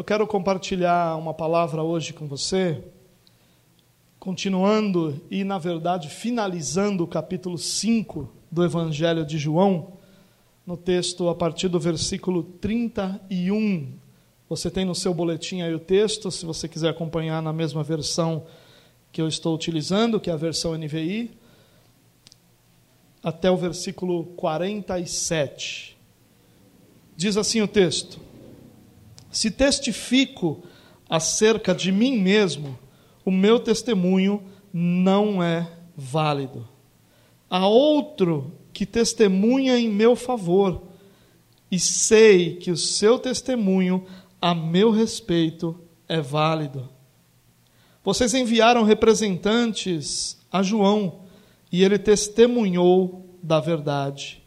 Eu quero compartilhar uma palavra hoje com você, continuando e, na verdade, finalizando o capítulo 5 do Evangelho de João, no texto a partir do versículo 31. Você tem no seu boletim aí o texto, se você quiser acompanhar na mesma versão que eu estou utilizando, que é a versão NVI, até o versículo 47. Diz assim o texto: Se testifico acerca de mim mesmo, o meu testemunho não é válido. Há outro que testemunha em meu favor, e sei que o seu testemunho a meu respeito é válido. Vocês enviaram representantes a João, e ele testemunhou da verdade.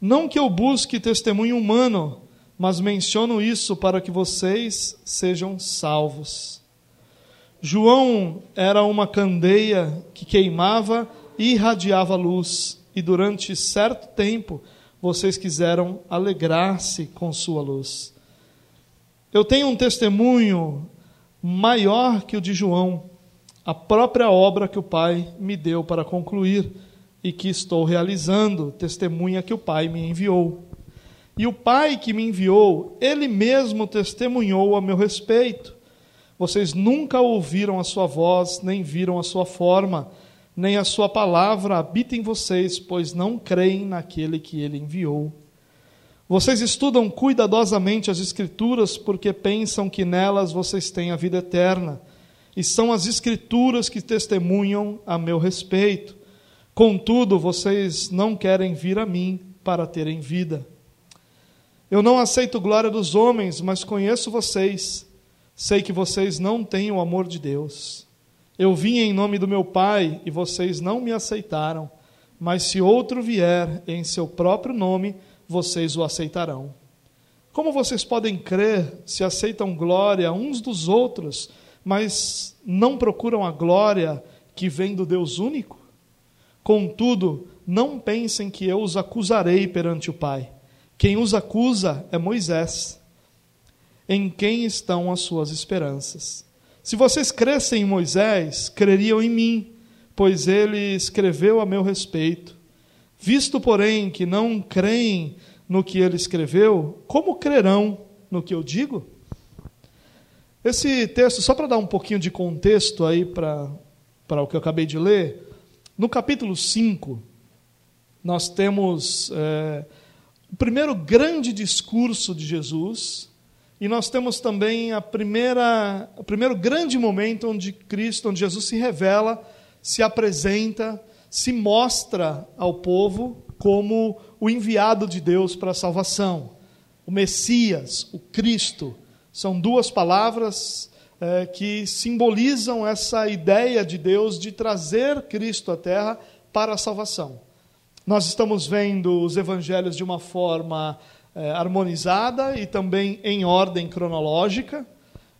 Não que eu busque testemunho humano, mas menciono isso para que vocês sejam salvos. João era uma candeia que queimava e irradiava luz, e durante certo tempo vocês quiseram alegrar-se com sua luz. Eu tenho um testemunho maior que o de João, a própria obra que o Pai me deu para concluir e que estou realizando, testemunha que o Pai me enviou. E o Pai que me enviou, ele mesmo testemunhou a meu respeito. Vocês nunca ouviram a sua voz, nem viram a sua forma, nem a sua palavra habita em vocês, pois não creem naquele que ele enviou. Vocês estudam cuidadosamente as Escrituras porque pensam que nelas vocês têm a vida eterna, e são as Escrituras que testemunham a meu respeito. Contudo, vocês não querem vir a mim para terem vida. Eu não aceito glória dos homens, mas conheço vocês. Sei que vocês não têm o amor de Deus. Eu vim em nome do meu Pai e vocês não me aceitaram, mas se outro vier em seu próprio nome, vocês o aceitarão. Como vocês podem crer se aceitam glória uns dos outros, mas não procuram a glória que vem do Deus único? Contudo, não pensem que eu os acusarei perante o Pai. Quem os acusa é Moisés, em quem estão as suas esperanças. Se vocês crescem em Moisés, creriam em mim, pois ele escreveu a meu respeito. Visto, porém, que não creem no que ele escreveu, como crerão no que eu digo? Esse texto, só para dar um pouquinho de contexto aí para, o que eu acabei de ler, no capítulo 5, nós temos é, o primeiro grande discurso de Jesus, e nós temos também a primeira, o primeiro grande momento onde Cristo, onde Jesus se revela, se apresenta, se mostra ao povo como o enviado de Deus para a salvação. O Messias, o Cristo, são duas palavras é, que simbolizam essa ideia de Deus de trazer Cristo à terra para a salvação. Nós estamos vendo os evangelhos de uma forma é, harmonizada e também em ordem cronológica.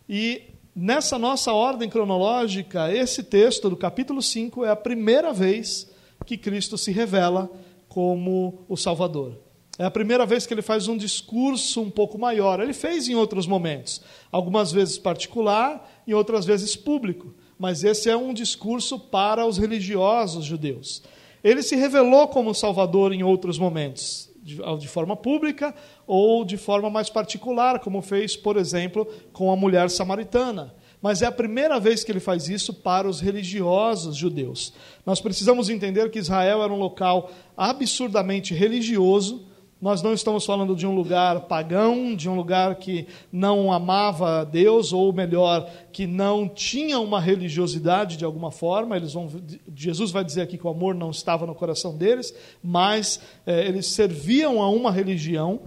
E nessa nossa ordem cronológica, esse texto do capítulo 5 é a primeira vez que Cristo se revela como o Salvador. É a primeira vez que ele faz um discurso um pouco maior. Ele fez em outros momentos, algumas vezes particular e outras vezes público, mas esse é um discurso para os religiosos judeus. Ele se revelou como Salvador em outros momentos, de, forma pública ou de forma mais particular, como fez, por exemplo, com a mulher samaritana mas é a primeira vez que ele faz isso para os religiosos judeus. Nós precisamos entender que Israel era um local absurdamente religioso. Nós não estamos falando de um lugar pagão, de um lugar que não amava Deus, ou melhor, que não tinha uma religiosidade de alguma forma. Eles vão, Jesus vai dizer aqui que o amor não estava no coração deles, mas é, eles serviam a uma religião.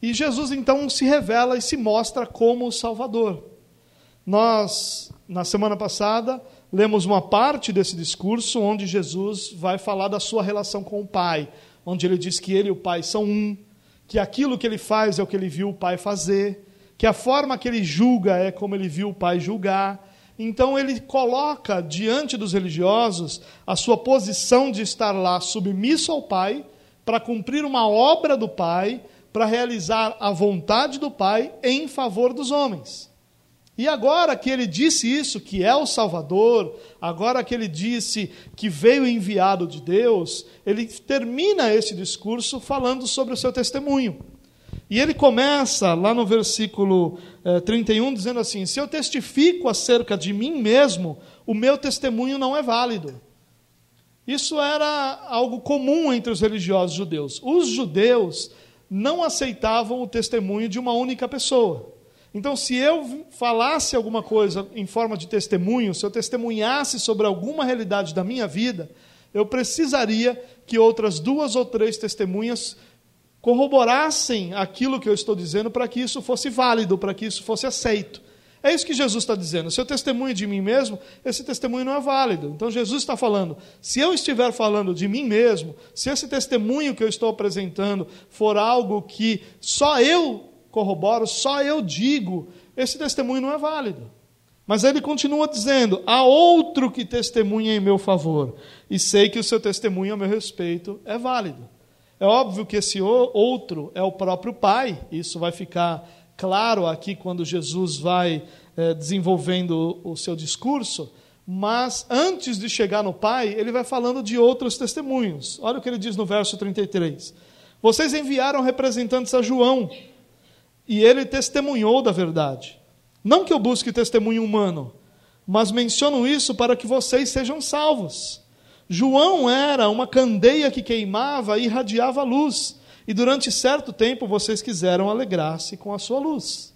E Jesus então se revela e se mostra como o Salvador. Nós, na semana passada, lemos uma parte desse discurso onde Jesus vai falar da sua relação com o Pai, onde ele diz que ele e o Pai são um, que aquilo que ele faz é o que ele viu o Pai fazer, que a forma que ele julga é como ele viu o Pai julgar. Então ele coloca diante dos religiosos a sua posição de estar lá submisso ao Pai, para cumprir uma obra do Pai, para realizar a vontade do Pai em favor dos homens. E agora que ele disse isso, que é o Salvador, agora que ele disse que veio enviado de Deus, ele termina esse discurso falando sobre o seu testemunho. E ele começa lá no versículo eh, 31 dizendo assim: Se eu testifico acerca de mim mesmo, o meu testemunho não é válido. Isso era algo comum entre os religiosos judeus. Os judeus não aceitavam o testemunho de uma única pessoa. Então, se eu falasse alguma coisa em forma de testemunho, se eu testemunhasse sobre alguma realidade da minha vida, eu precisaria que outras duas ou três testemunhas corroborassem aquilo que eu estou dizendo para que isso fosse válido, para que isso fosse aceito. É isso que Jesus está dizendo. Se eu testemunho de mim mesmo, esse testemunho não é válido. Então Jesus está falando: se eu estiver falando de mim mesmo, se esse testemunho que eu estou apresentando for algo que só eu corroboro, só eu digo, esse testemunho não é válido. Mas ele continua dizendo: há outro que testemunha em meu favor, e sei que o seu testemunho a meu respeito é válido. É óbvio que esse outro é o próprio Pai, isso vai ficar claro aqui quando Jesus vai é, desenvolvendo o seu discurso, mas antes de chegar no Pai, ele vai falando de outros testemunhos. Olha o que ele diz no verso 33. Vocês enviaram representantes a João e ele testemunhou da verdade. Não que eu busque testemunho humano, mas menciono isso para que vocês sejam salvos. João era uma candeia que queimava e irradiava luz, e durante certo tempo vocês quiseram alegrar-se com a sua luz.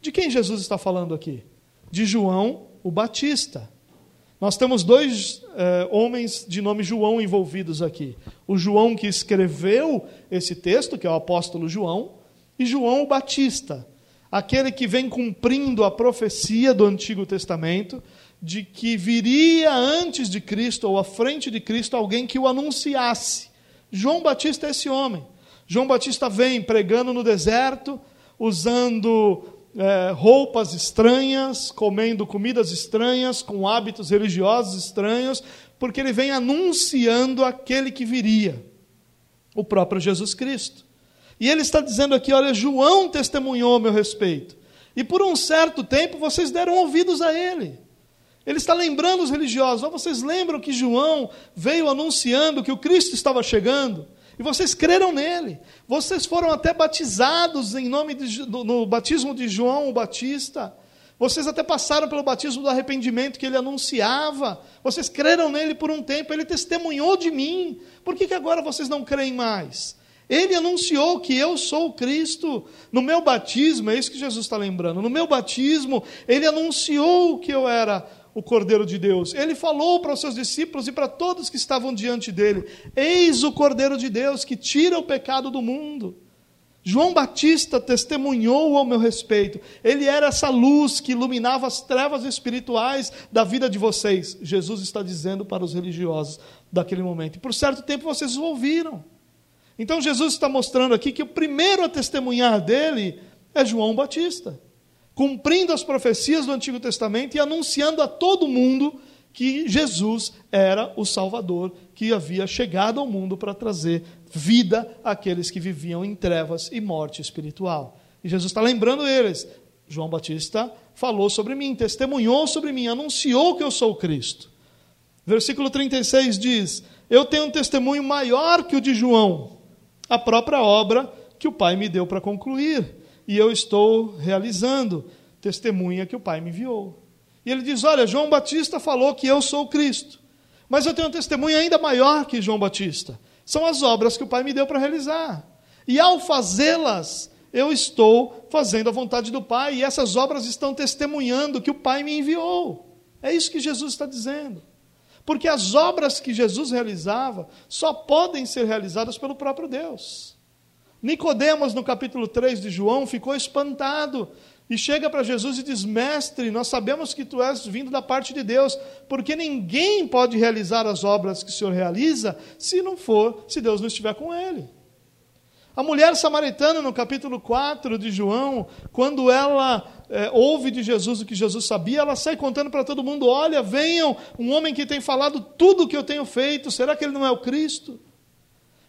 De quem Jesus está falando aqui? De João o Batista. Nós temos dois eh, homens de nome João envolvidos aqui. O João que escreveu esse texto, que é o apóstolo João, e João o Batista, aquele que vem cumprindo a profecia do Antigo Testamento de que viria antes de Cristo ou à frente de Cristo alguém que o anunciasse. João Batista é esse homem. João Batista vem pregando no deserto, usando é, roupas estranhas, comendo comidas estranhas, com hábitos religiosos estranhos, porque ele vem anunciando aquele que viria, o próprio Jesus Cristo. E ele está dizendo aqui: olha, João testemunhou a meu respeito. E por um certo tempo vocês deram ouvidos a ele. Ele está lembrando os religiosos: oh, vocês lembram que João veio anunciando que o Cristo estava chegando? E vocês creram nele. Vocês foram até batizados em nome de, no, no batismo de João o Batista. Vocês até passaram pelo batismo do arrependimento que ele anunciava. Vocês creram nele por um tempo. Ele testemunhou de mim. Por que, que agora vocês não creem mais? Ele anunciou que eu sou o Cristo. No meu batismo, é isso que Jesus está lembrando. No meu batismo, ele anunciou que eu era o Cordeiro de Deus. Ele falou para os seus discípulos e para todos que estavam diante dele: Eis o Cordeiro de Deus que tira o pecado do mundo. João Batista testemunhou ao meu respeito. Ele era essa luz que iluminava as trevas espirituais da vida de vocês. Jesus está dizendo para os religiosos daquele momento. E por certo tempo vocês o ouviram. Então Jesus está mostrando aqui que o primeiro a testemunhar dele é João Batista, cumprindo as profecias do Antigo Testamento e anunciando a todo mundo que Jesus era o Salvador que havia chegado ao mundo para trazer vida àqueles que viviam em trevas e morte espiritual. E Jesus está lembrando eles: João Batista falou sobre mim, testemunhou sobre mim, anunciou que eu sou o Cristo. Versículo 36 diz: Eu tenho um testemunho maior que o de João a própria obra que o Pai me deu para concluir. E eu estou realizando, testemunha que o Pai me enviou. E ele diz: Olha, João Batista falou que eu sou Cristo. Mas eu tenho um testemunho ainda maior que João Batista. São as obras que o Pai me deu para realizar. E ao fazê-las, eu estou fazendo a vontade do Pai. E essas obras estão testemunhando que o Pai me enviou. É isso que Jesus está dizendo. Porque as obras que Jesus realizava só podem ser realizadas pelo próprio Deus. Nicodemos, no capítulo 3 de João, ficou espantado e chega para Jesus e diz: Mestre, nós sabemos que tu és vindo da parte de Deus, porque ninguém pode realizar as obras que o Senhor realiza se não for, se Deus não estiver com ele. A mulher samaritana, no capítulo 4 de João, quando ela é, ouve de Jesus o que Jesus sabia, ela sai contando para todo mundo: olha, venham, um homem que tem falado tudo o que eu tenho feito, será que ele não é o Cristo?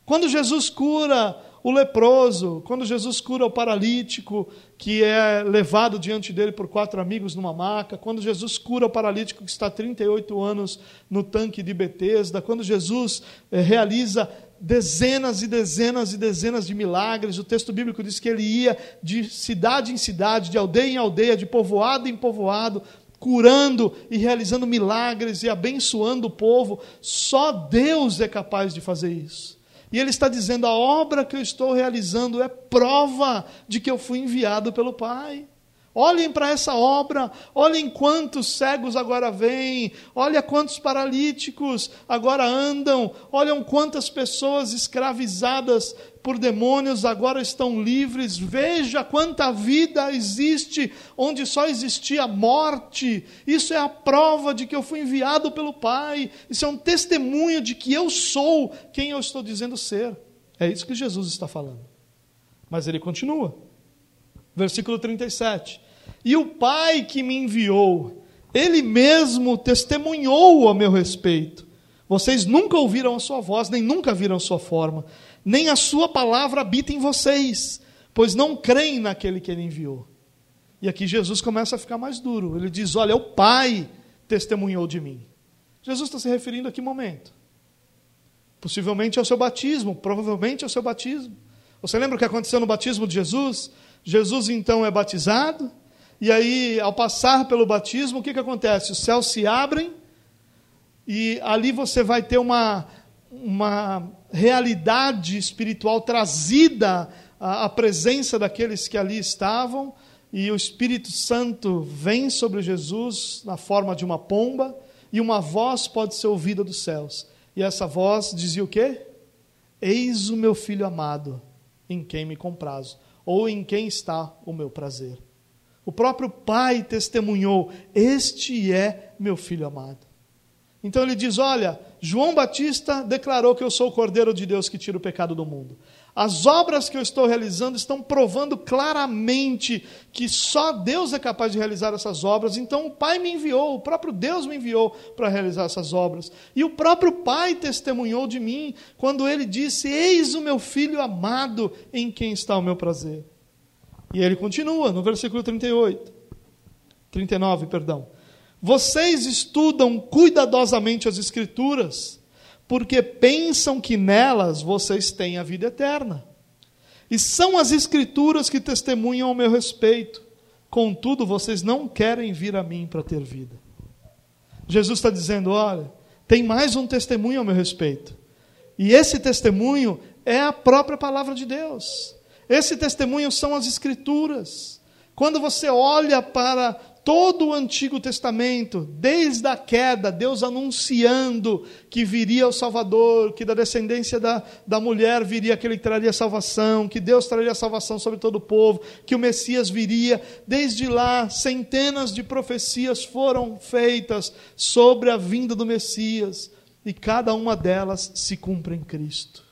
Quando Jesus cura o leproso, quando Jesus cura o paralítico que é levado diante dele por quatro amigos numa maca, quando Jesus cura o paralítico que está 38 anos no tanque de Betesda, quando Jesus eh, realiza dezenas e dezenas e dezenas de milagres. O texto bíblico diz que ele ia de cidade em cidade, de aldeia em aldeia, de povoado em povoado, curando e realizando milagres e abençoando o povo. Só Deus é capaz de fazer isso. E ele está dizendo: a obra que eu estou realizando é prova de que eu fui enviado pelo Pai. Olhem para essa obra, olhem quantos cegos agora vêm, olha quantos paralíticos agora andam, olham quantas pessoas escravizadas por demônios agora estão livres. Veja quanta vida existe onde só existia morte. Isso é a prova de que eu fui enviado pelo Pai. Isso é um testemunho de que eu sou quem eu estou dizendo ser. É isso que Jesus está falando. Mas ele continua. Versículo 37. E o Pai que me enviou, ele mesmo testemunhou a meu respeito. Vocês nunca ouviram a sua voz, nem nunca viram a sua forma, nem a sua palavra habita em vocês, pois não creem naquele que ele enviou. E aqui Jesus começa a ficar mais duro. Ele diz: Olha, o Pai testemunhou de mim. Jesus está se referindo a que momento? Possivelmente ao seu batismo, provavelmente ao seu batismo. Você lembra o que aconteceu no batismo de Jesus? Jesus então é batizado, e aí, ao passar pelo batismo, o que, que acontece? Os céus se abrem e ali você vai ter uma, uma realidade espiritual trazida à, à presença daqueles que ali estavam, e o Espírito Santo vem sobre Jesus na forma de uma pomba, e uma voz pode ser ouvida dos céus. E essa voz dizia o quê? Eis o meu filho amado, em quem me comprazo, ou em quem está o meu prazer. O próprio pai testemunhou: Este é meu filho amado. Então ele diz: Olha, João Batista declarou que eu sou o Cordeiro de Deus que tira o pecado do mundo. As obras que eu estou realizando estão provando claramente que só Deus é capaz de realizar essas obras. Então o Pai me enviou, o próprio Deus me enviou para realizar essas obras. E o próprio Pai testemunhou de mim quando ele disse: Eis o meu filho amado em quem está o meu prazer. E ele continua no versículo 38, 39, perdão. Vocês estudam cuidadosamente as Escrituras, porque pensam que nelas vocês têm a vida eterna. E são as Escrituras que testemunham ao meu respeito. Contudo, vocês não querem vir a mim para ter vida. Jesus está dizendo: olha, tem mais um testemunho ao meu respeito. E esse testemunho é a própria palavra de Deus. Esse testemunho são as Escrituras. Quando você olha para todo o Antigo Testamento, desde a queda, Deus anunciando que viria o Salvador, que da descendência da, da mulher viria aquele que traria salvação, que Deus traria salvação sobre todo o povo, que o Messias viria. Desde lá, centenas de profecias foram feitas sobre a vinda do Messias, e cada uma delas se cumpre em Cristo.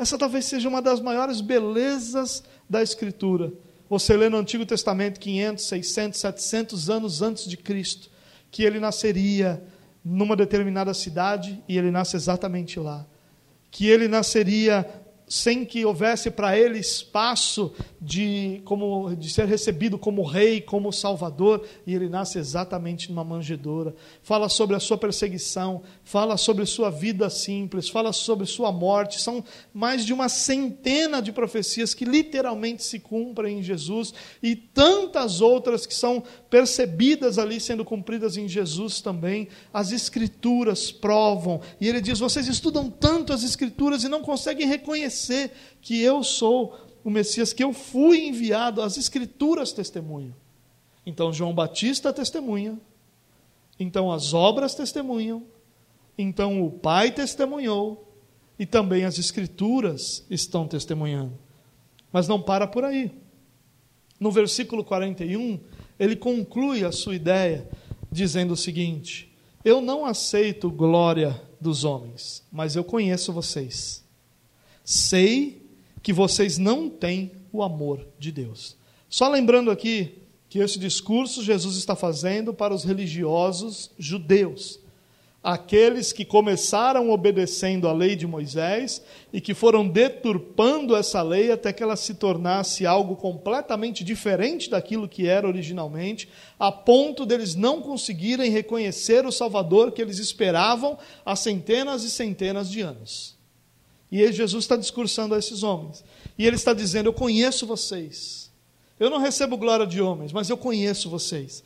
Essa talvez seja uma das maiores belezas da Escritura. Você lê no Antigo Testamento 500, 600, 700 anos antes de Cristo, que ele nasceria numa determinada cidade e ele nasce exatamente lá. Que ele nasceria sem que houvesse para ele espaço de, como, de ser recebido como rei, como salvador, e ele nasce exatamente numa manjedoura. Fala sobre a sua perseguição, fala sobre sua vida simples, fala sobre sua morte. São mais de uma centena de profecias que literalmente se cumprem em Jesus e tantas outras que são percebidas ali sendo cumpridas em Jesus também. As Escrituras provam, e ele diz: vocês estudam tanto as Escrituras e não conseguem reconhecer que eu sou o Messias, que eu fui enviado, as Escrituras testemunham. Então João Batista testemunha, então as obras testemunham, então o Pai testemunhou, e também as Escrituras estão testemunhando. Mas não para por aí. No versículo 41, ele conclui a sua ideia dizendo o seguinte: Eu não aceito glória dos homens, mas eu conheço vocês. Sei que vocês não têm o amor de Deus. Só lembrando aqui que esse discurso Jesus está fazendo para os religiosos judeus. aqueles que começaram obedecendo a lei de Moisés e que foram deturpando essa lei até que ela se tornasse algo completamente diferente daquilo que era originalmente, a ponto deles não conseguirem reconhecer o Salvador que eles esperavam há centenas e centenas de anos. E Jesus está discursando a esses homens. E ele está dizendo: Eu conheço vocês. Eu não recebo glória de homens, mas eu conheço vocês.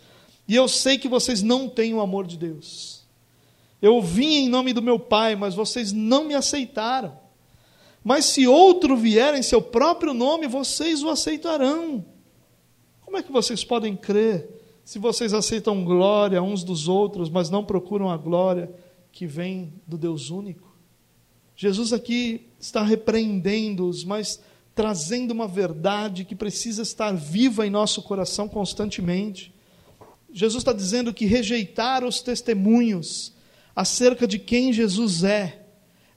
E eu sei que vocês não têm o amor de Deus. Eu vim em nome do meu Pai, mas vocês não me aceitaram. Mas se outro vier em seu próprio nome, vocês o aceitarão. Como é que vocês podem crer se vocês aceitam glória uns dos outros, mas não procuram a glória que vem do Deus único? Jesus aqui está repreendendo-os, mas trazendo uma verdade que precisa estar viva em nosso coração constantemente. Jesus está dizendo que rejeitar os testemunhos acerca de quem Jesus é,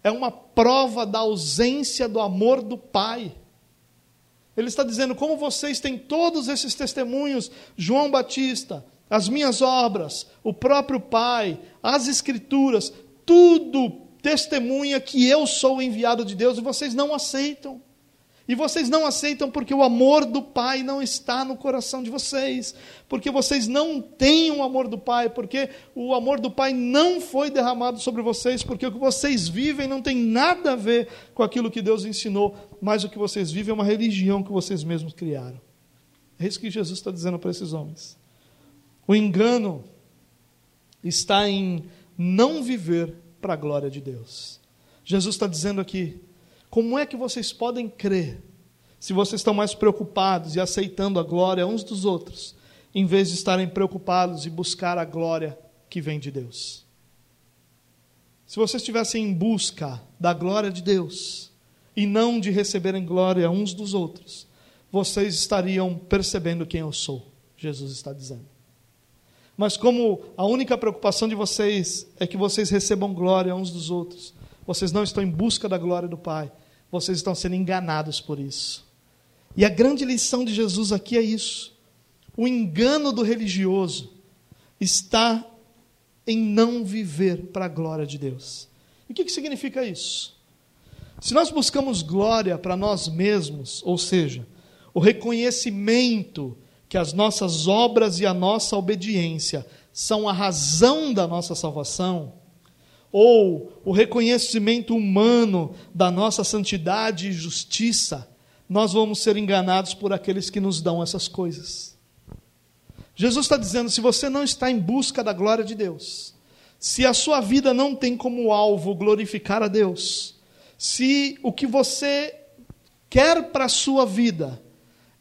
é uma prova da ausência do amor do Pai. Ele está dizendo: como vocês têm todos esses testemunhos, João Batista, as minhas obras, o próprio Pai, as Escrituras, tudo testemunha que eu sou o enviado de Deus e vocês não aceitam. E vocês não aceitam porque o amor do Pai não está no coração de vocês, porque vocês não têm o amor do Pai, porque o amor do Pai não foi derramado sobre vocês, porque o que vocês vivem não tem nada a ver com aquilo que Deus ensinou, mas o que vocês vivem é uma religião que vocês mesmos criaram. É isso que Jesus está dizendo para esses homens. O engano está em não viver para a glória de Deus. Jesus está dizendo aqui: como é que vocês podem crer se vocês estão mais preocupados e aceitando a glória uns dos outros, em vez de estarem preocupados e buscar a glória que vem de Deus? Se vocês estivessem em busca da glória de Deus e não de receberem glória uns dos outros, vocês estariam percebendo quem eu sou, Jesus está dizendo. Mas como a única preocupação de vocês é que vocês recebam glória uns dos outros, vocês não estão em busca da glória do Pai. Vocês estão sendo enganados por isso. E a grande lição de Jesus aqui é isso. O engano do religioso está em não viver para a glória de Deus. E o que, que significa isso? Se nós buscamos glória para nós mesmos, ou seja, o reconhecimento que as nossas obras e a nossa obediência são a razão da nossa salvação, ou o reconhecimento humano da nossa santidade e justiça, nós vamos ser enganados por aqueles que nos dão essas coisas. Jesus está dizendo: se você não está em busca da glória de Deus, se a sua vida não tem como alvo glorificar a Deus, se o que você quer para a sua vida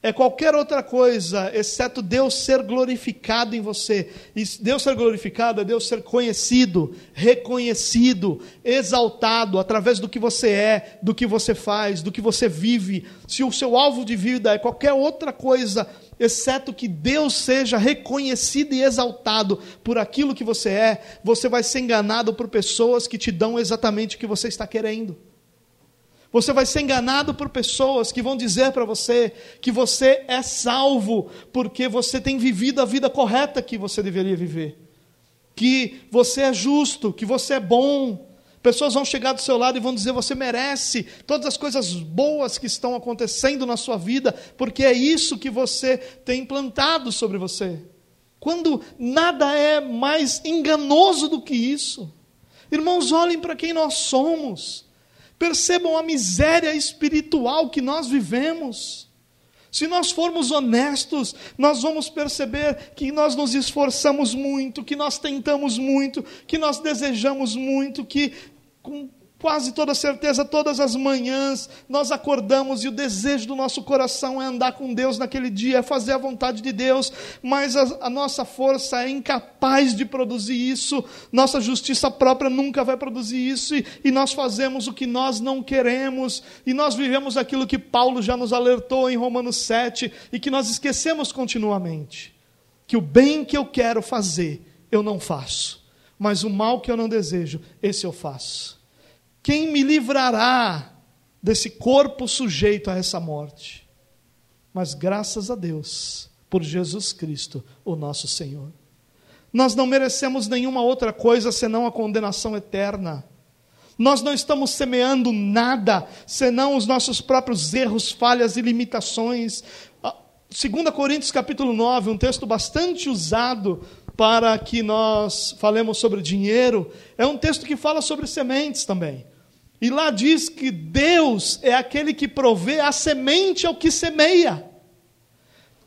é qualquer outra coisa, exceto Deus ser glorificado em você. E Deus ser glorificado é Deus ser conhecido, reconhecido, exaltado através do que você é, do que você faz, do que você vive. Se o seu alvo de vida é qualquer outra coisa, exceto que Deus seja reconhecido e exaltado por aquilo que você é, você vai ser enganado por pessoas que te dão exatamente o que você está querendo. Você vai ser enganado por pessoas que vão dizer para você que você é salvo porque você tem vivido a vida correta que você deveria viver. Que você é justo, que você é bom. Pessoas vão chegar do seu lado e vão dizer: você merece todas as coisas boas que estão acontecendo na sua vida, porque é isso que você tem implantado sobre você. Quando nada é mais enganoso do que isso. Irmãos, olhem para quem nós somos. Percebam a miséria espiritual que nós vivemos. Se nós formos honestos, nós vamos perceber que nós nos esforçamos muito, que nós tentamos muito, que nós desejamos muito, que com quase toda certeza, todas as manhãs nós acordamos e o desejo do nosso coração é andar com Deus naquele dia, é fazer a vontade de Deus, mas a, a, nossa força é incapaz de produzir isso, nossa justiça própria nunca vai produzir isso, e, e nós fazemos o que nós não queremos, e nós vivemos aquilo que Paulo já nos alertou em Romanos 7 e que nós esquecemos continuamente: que o bem que eu quero fazer, eu não faço, mas o mal que eu não desejo, esse eu faço. Quem me livrará desse corpo sujeito a essa morte? Mas graças a Deus, por Jesus Cristo, o nosso Senhor. Nós não merecemos nenhuma outra coisa senão a condenação eterna. Nós não estamos semeando nada senão os nossos próprios erros, falhas e limitações. 2 Coríntios capítulo 9, um texto bastante usado para que nós falemos sobre dinheiro, é um texto que fala sobre sementes também. E lá diz que Deus é aquele que provê a semente ao que semeia.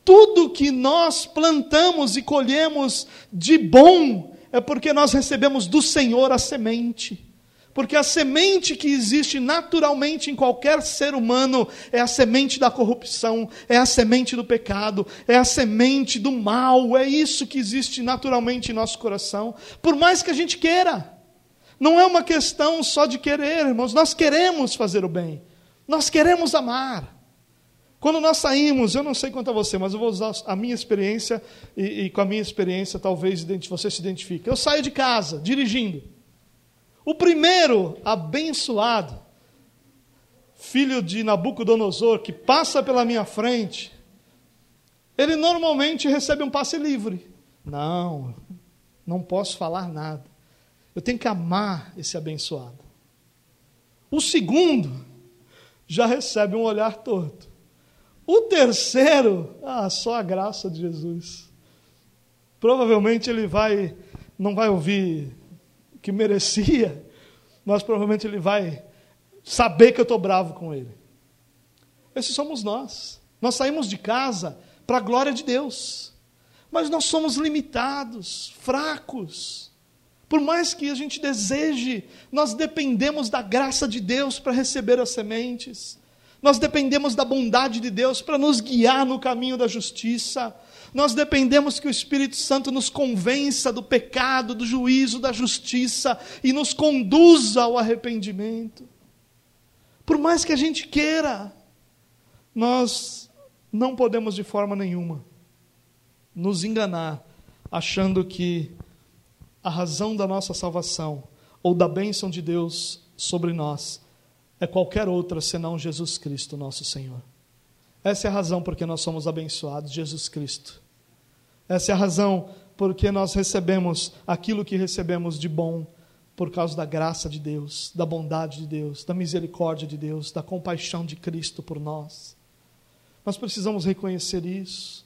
Tudo que nós plantamos e colhemos de bom é porque nós recebemos do Senhor a semente. Porque a semente que existe naturalmente em qualquer ser humano é a semente da corrupção, é a semente do pecado, é a semente do mal, é isso que existe naturalmente em nosso coração. Por mais que a gente queira, não é uma questão só de querer, irmãos, nós queremos fazer o bem, nós queremos amar. Quando nós saímos, eu não sei quanto a você, mas eu vou usar a minha experiência e, e com a minha experiência talvez você se identifique. Eu saio de casa, dirigindo. O primeiro abençoado, filho de Nabucodonosor, que passa pela minha frente, ele normalmente recebe um passe livre. Não, não posso falar nada. Eu tenho que amar esse abençoado. O segundo já recebe um olhar torto. O terceiro, ah, só a graça de Jesus. Provavelmente ele vai, não vai ouvir que merecia, mas provavelmente ele vai saber que eu estou bravo com ele. Esses somos nós. Nós saímos de casa para a glória de Deus, mas nós somos limitados, fracos. Por mais que a gente deseje, nós dependemos da graça de Deus para receber as sementes. Nós dependemos da bondade de Deus para nos guiar no caminho da justiça. Nós dependemos que o Espírito Santo nos convença do pecado, do juízo, da justiça e nos conduza ao arrependimento. Por mais que a gente queira, nós não podemos de forma nenhuma nos enganar achando que a razão da nossa salvação ou da bênção de Deus sobre nós é qualquer outra senão Jesus Cristo, nosso Senhor. Essa é a razão porque nós somos abençoados, Jesus Cristo. Essa é a razão porque nós recebemos aquilo que recebemos de bom por causa da graça de Deus, da bondade de Deus, da misericórdia de Deus, da compaixão de Cristo por nós. Nós precisamos reconhecer isso.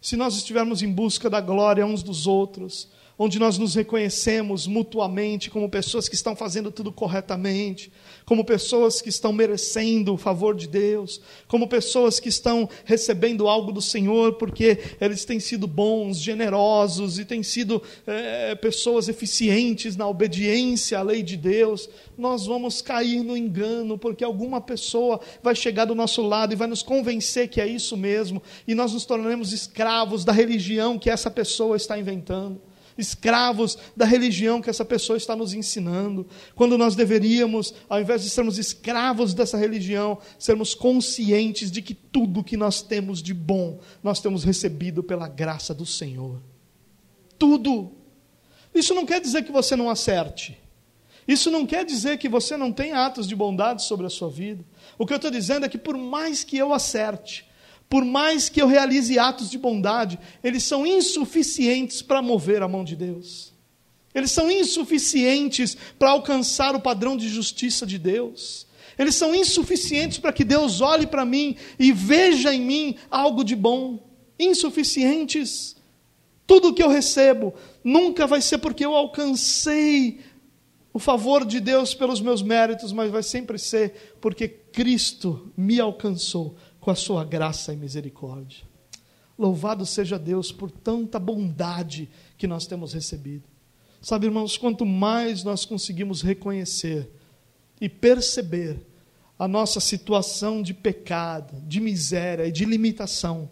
Se nós estivermos em busca da glória uns dos outros, onde nós nos reconhecemos mutuamente como pessoas que estão fazendo tudo corretamente, como pessoas que estão merecendo o favor de Deus, como pessoas que estão recebendo algo do Senhor porque eles têm sido bons, generosos e têm sido é, pessoas eficientes na obediência à lei de Deus, nós vamos cair no engano, porque alguma pessoa vai chegar do nosso lado e vai nos convencer que é isso mesmo, e nós nos tornaremos escravos da religião que essa pessoa está inventando escravos da religião que essa pessoa está nos ensinando, quando nós deveríamos, ao invés de sermos escravos dessa religião, sermos conscientes de que tudo que nós temos de bom, nós temos recebido pela graça do Senhor. Tudo. Isso não quer dizer que você não acerte. Isso não quer dizer que você não tenha atos de bondade sobre a sua vida. O que eu estou dizendo é que, por mais que eu acerte, por mais que eu realize atos de bondade, eles são insuficientes para mover a mão de Deus. Eles são insuficientes para alcançar o padrão de justiça de Deus. Eles são insuficientes para que Deus olhe para mim e veja em mim algo de bom. Insuficientes. Tudo que eu recebo nunca vai ser porque eu alcancei o favor de Deus pelos meus méritos, mas vai sempre ser porque Cristo me alcançou com a sua graça e misericórdia. Louvado seja Deus por tanta bondade que nós temos recebido. Sabe, irmãos, quanto mais nós conseguimos reconhecer e perceber a nossa situação de pecado, de miséria e de limitação,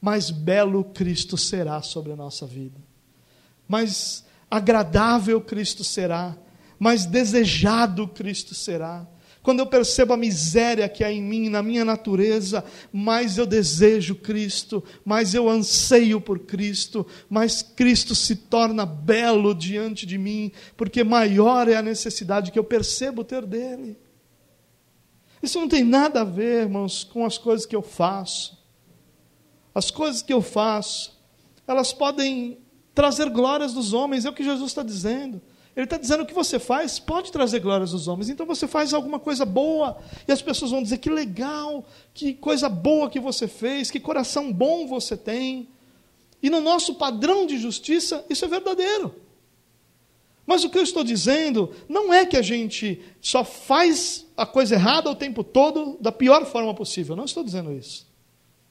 mais belo Cristo será sobre a nossa vida. Mais agradável Cristo será, mais desejado Cristo será quando eu percebo a miséria que há em mim, na minha natureza, mais eu desejo Cristo, mais eu anseio por Cristo, mais Cristo se torna belo diante de mim, porque maior é a necessidade que eu percebo ter dele. Isso não tem nada a ver, irmãos, com as coisas que eu faço. As coisas que eu faço, elas podem trazer glórias dos homens, é o que Jesus está dizendo. Ele está dizendo o que você faz pode trazer glórias dos homens. Então você faz alguma coisa boa e as pessoas vão dizer que legal, que coisa boa que você fez, que coração bom você tem. E no nosso padrão de justiça, isso é verdadeiro. Mas o que eu estou dizendo não é que a gente só faz a coisa errada o tempo todo da pior forma possível. Não estou dizendo isso.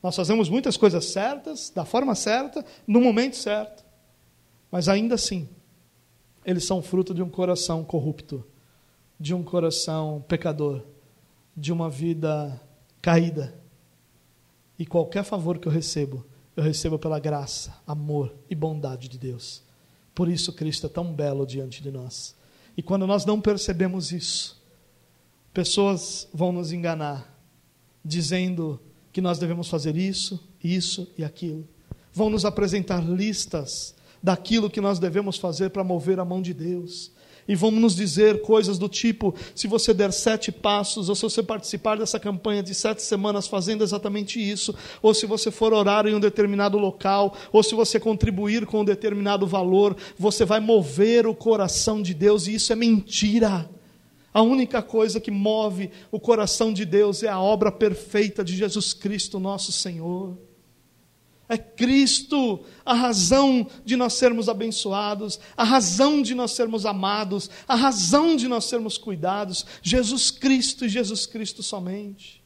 Nós fazemos muitas coisas certas, da forma certa, no momento certo. Mas ainda assim, eles são fruto de um coração corrupto, de um coração pecador, de uma vida caída. E qualquer favor que eu recebo, eu recebo pela graça, amor e bondade de Deus. Por isso Cristo é tão belo diante de nós. E quando nós não percebemos isso, pessoas vão nos enganar, dizendo que nós devemos fazer isso, isso e aquilo. Vão nos apresentar listas daquilo que nós devemos fazer para mover a mão de Deus. E vamos nos dizer coisas do tipo: se você der sete passos, ou se você participar dessa campanha de sete semanas fazendo exatamente isso, ou se você for orar em um determinado local, ou se você contribuir com um determinado valor, você vai mover o coração de Deus, e isso é mentira. A única coisa que move o coração de Deus é a obra perfeita de Jesus Cristo, nosso Senhor. É Cristo a razão de nós sermos abençoados, a razão de nós sermos amados, a razão de nós sermos cuidados. Jesus Cristo e Jesus Cristo somente.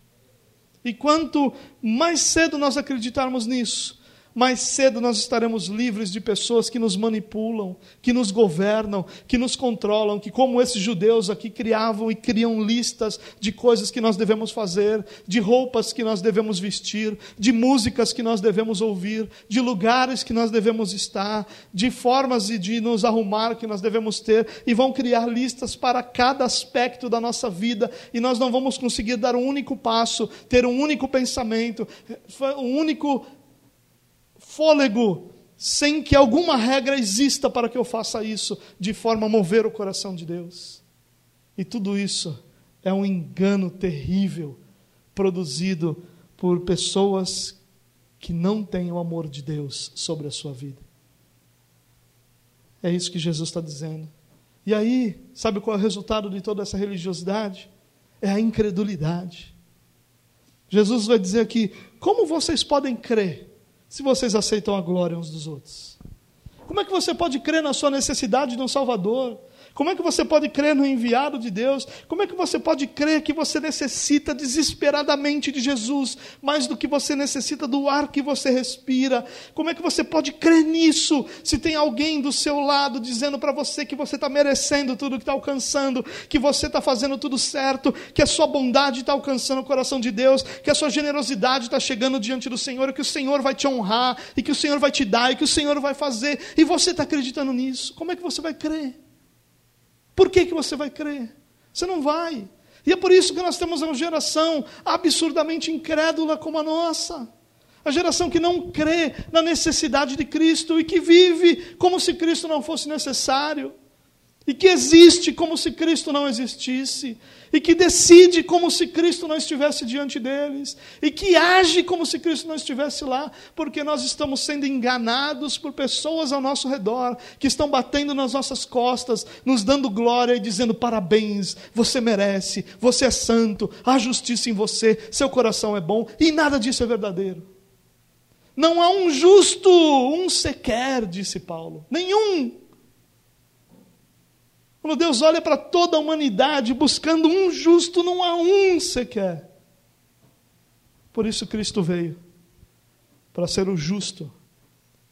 E quanto mais cedo nós acreditarmos nisso, mais cedo nós estaremos livres de pessoas que nos manipulam, que nos governam, que nos controlam, que, como esses judeus aqui, criavam e criam listas de coisas que nós devemos fazer, de roupas que nós devemos vestir, de músicas que nós devemos ouvir, de lugares que nós devemos estar, de formas de nos arrumar que nós devemos ter, e vão criar listas para cada aspecto da nossa vida, e nós não vamos conseguir dar um único passo, ter um único pensamento, um único fôlego sem que alguma regra exista para que eu faça isso de forma a mover o coração de Deus. E tudo isso é um engano terrível produzido por pessoas que não têm o amor de Deus sobre a sua vida. É isso que Jesus está dizendo. E aí, sabe qual é o resultado de toda essa religiosidade? É a incredulidade. Jesus vai dizer aqui: como vocês podem crer se vocês aceitam a glória uns dos outros? Como é que você pode crer na sua necessidade de um Salvador? Como é que você pode crer no enviado de Deus? Como é que você pode crer que você necessita desesperadamente de Jesus, mais do que você necessita do ar que você respira? Como é que você pode crer nisso se tem alguém do seu lado dizendo para você que você está merecendo tudo que está alcançando, que você está fazendo tudo certo, que a sua bondade está alcançando o coração de Deus, que a sua generosidade está chegando diante do Senhor, que o Senhor vai te honrar, e que o Senhor vai te dar, e que o Senhor vai fazer, e você está acreditando nisso? Como é que você vai crer? Por que, que você vai crer? Você não vai. E é por isso que nós temos uma geração absurdamente incrédula como a nossa. A geração que não crê na necessidade de Cristo e que vive como se Cristo não fosse necessário e que existe como se Cristo não existisse, e que decide como se Cristo não estivesse diante deles, e que age como se Cristo não estivesse lá, porque nós estamos sendo enganados por pessoas ao nosso redor, que estão batendo nas nossas costas, nos dando glória e dizendo: parabéns, você merece, você é santo, há justiça em você, seu coração é bom, e nada disso é verdadeiro. Não há um justo, um sequer, disse Paulo, nenhum quando Deus olha para toda a humanidade buscando um justo, não há um sequer. Por isso Cristo veio para ser o justo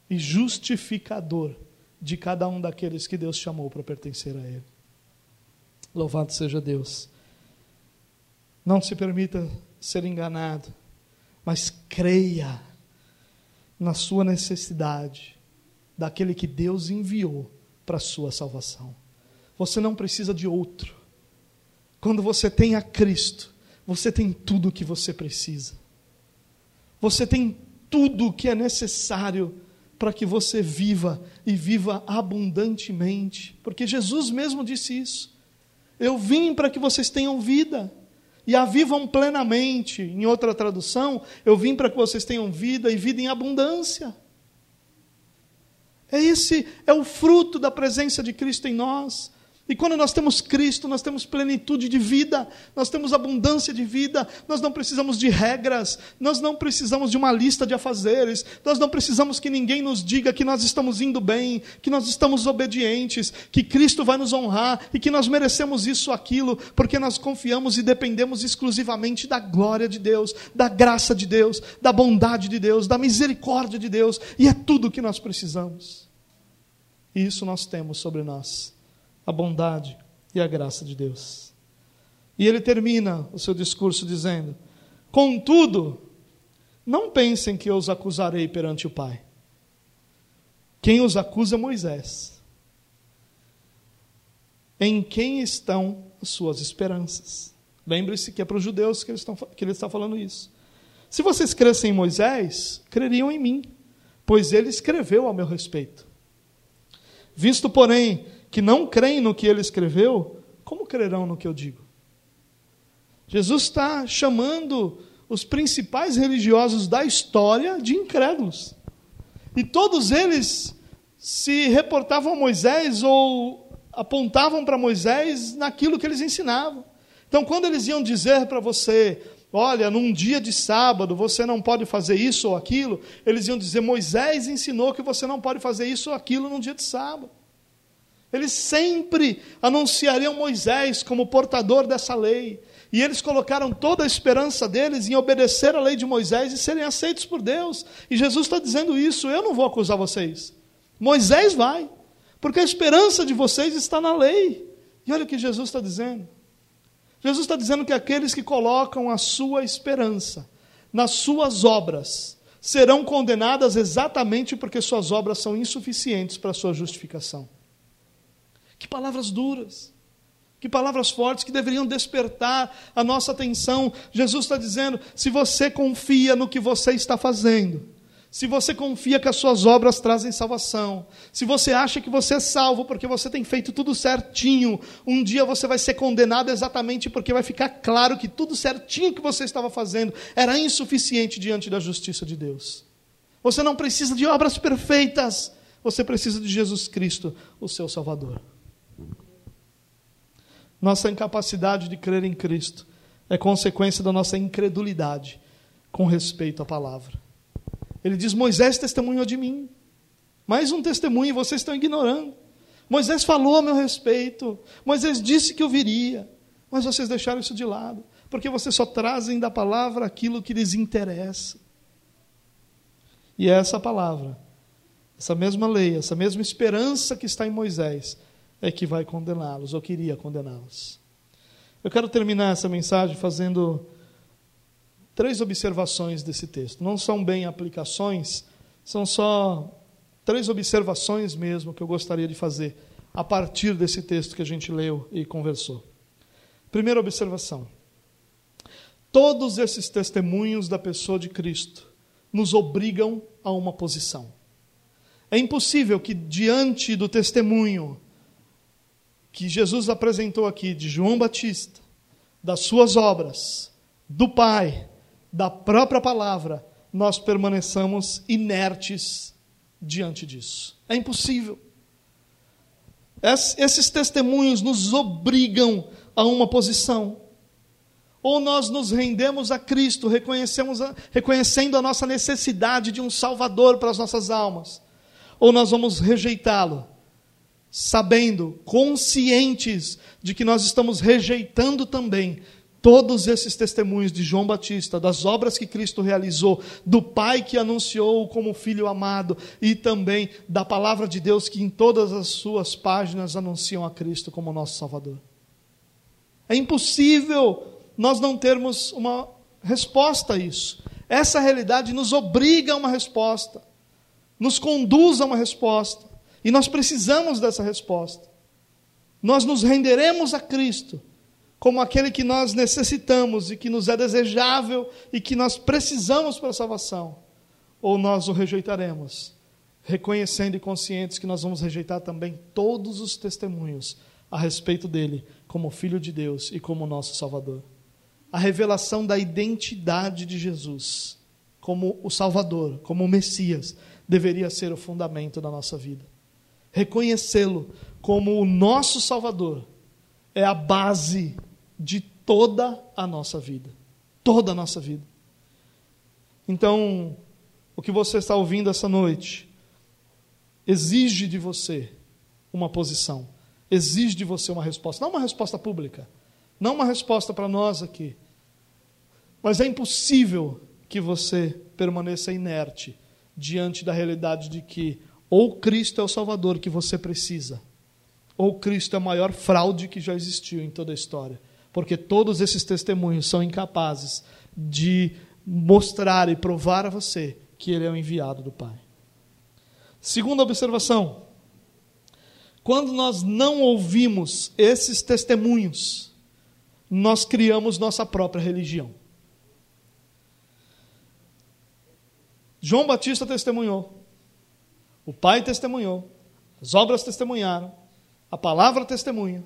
e justificador de cada um daqueles que Deus chamou para pertencer a Ele. Louvado seja Deus. Não se permita ser enganado, mas creia na sua necessidade daquele que Deus enviou para a sua salvação. Você não precisa de outro. Quando você tem a Cristo, você tem tudo o que você precisa. Você tem tudo o que é necessário para que você viva e viva abundantemente, porque Jesus mesmo disse isso. Eu vim para que vocês tenham vida e a vivam plenamente. Em outra tradução, eu vim para que vocês tenham vida e vida em abundância. É esse é o fruto da presença de Cristo em nós. E quando nós temos Cristo, nós temos plenitude de vida, nós temos abundância de vida, nós não precisamos de regras, nós não precisamos de uma lista de afazeres, nós não precisamos que ninguém nos diga que nós estamos indo bem, que nós estamos obedientes, que Cristo vai nos honrar e que nós merecemos isso ou aquilo, porque nós confiamos e dependemos exclusivamente da glória de Deus, da graça de Deus, da bondade de Deus, da misericórdia de Deus, e é tudo o que nós precisamos. E isso nós temos sobre nós a bondade e a graça de Deus. E ele termina o seu discurso dizendo: Contudo, não pensem que eu os acusarei perante o Pai. Quem os acusa é Moisés. Em quem estão as suas esperanças? Lembre-se que é para os judeus que ele, estão, que ele está falando isso. Se vocês crescem em Moisés, creriam em mim, pois ele escreveu a meu respeito. Visto, porém, que não creem no que ele escreveu, como crerão no que eu digo? Jesus está chamando os principais religiosos da história de incrédulos. E todos eles se reportavam a Moisés ou apontavam para Moisés naquilo que eles ensinavam. Então, quando eles iam dizer para você, olha, num dia de sábado você não pode fazer isso ou aquilo, eles iam dizer, Moisés ensinou que você não pode fazer isso ou aquilo num dia de sábado. Eles sempre anunciariam Moisés como portador dessa lei. E eles colocaram toda a esperança deles em obedecer a lei de Moisés e serem aceitos por Deus. E Jesus está dizendo isso: eu não vou acusar vocês. Moisés vai, porque a esperança de vocês está na lei. E olha o que Jesus está dizendo. Jesus está dizendo que aqueles que colocam a sua esperança nas suas obras serão condenadas exatamente porque suas obras são insuficientes para a sua justificação. Que palavras duras, que palavras fortes que deveriam despertar a nossa atenção. Jesus está dizendo: se você confia no que você está fazendo, se você confia que as suas obras trazem salvação, se você acha que você é salvo porque você tem feito tudo certinho, um dia você vai ser condenado exatamente porque vai ficar claro que tudo certinho que você estava fazendo era insuficiente diante da justiça de Deus. Você não precisa de obras perfeitas, você precisa de Jesus Cristo, o seu Salvador. Nossa incapacidade de crer em Cristo é consequência da nossa incredulidade com respeito à palavra. Ele diz: Moisés testemunhou de mim. Mais um testemunho vocês estão ignorando. Moisés falou a meu respeito. Moisés disse que eu viria. Mas vocês deixaram isso de lado. Porque vocês só trazem da palavra aquilo que lhes interessa. E é essa palavra, essa mesma lei, essa mesma esperança que está em Moisés, é que vai condená-los, ou queria condená-los. Eu quero terminar essa mensagem fazendo três observações desse texto. Não são bem aplicações, são só três observações mesmo que eu gostaria de fazer a partir desse texto que a gente leu e conversou. Primeira observação: todos esses testemunhos da pessoa de Cristo nos obrigam a uma posição. É impossível que, diante do testemunho que Jesus apresentou aqui de João Batista, das suas obras, do Pai, da própria palavra, nós permaneçamos inertes diante disso. É impossível. Esses testemunhos nos obrigam a uma posição. Ou nós nos rendemos a Cristo, reconhecemos a, reconhecendo a nossa necessidade de um Salvador para as nossas almas, ou nós vamos rejeitá-lo sabendo, conscientes de que nós estamos rejeitando também todos esses testemunhos de João Batista, das obras que Cristo realizou, do Pai que anunciou como filho amado e também da palavra de Deus que em todas as suas páginas anunciam a Cristo como nosso Salvador. É impossível nós não termos uma resposta a isso. Essa realidade nos obriga a uma resposta, nos conduz a uma resposta. E nós precisamos dessa resposta. Nós nos renderemos a Cristo como aquele que nós necessitamos e que nos é desejável e que nós precisamos para a salvação, ou nós o rejeitaremos, reconhecendo e conscientes que nós vamos rejeitar também todos os testemunhos a respeito dele como Filho de Deus e como nosso Salvador. A revelação da identidade de Jesus como o Salvador, como o Messias, deveria ser o fundamento da nossa vida. Reconhecê-lo como o nosso Salvador, é a base de toda a nossa vida. Toda a nossa vida. Então, o que você está ouvindo essa noite exige de você uma posição, exige de você uma resposta, não uma resposta pública, não uma resposta para nós aqui. Mas é impossível que você permaneça inerte diante da realidade de que ou Cristo é o Salvador que você precisa, ou Cristo é a maior fraude que já existiu em toda a história. Porque todos esses testemunhos são incapazes de mostrar e provar a você que ele é o enviado do Pai. Segunda observação: quando nós não ouvimos esses testemunhos, nós criamos nossa própria religião. João Batista testemunhou, o Pai testemunhou, as obras testemunharam, a palavra testemunha.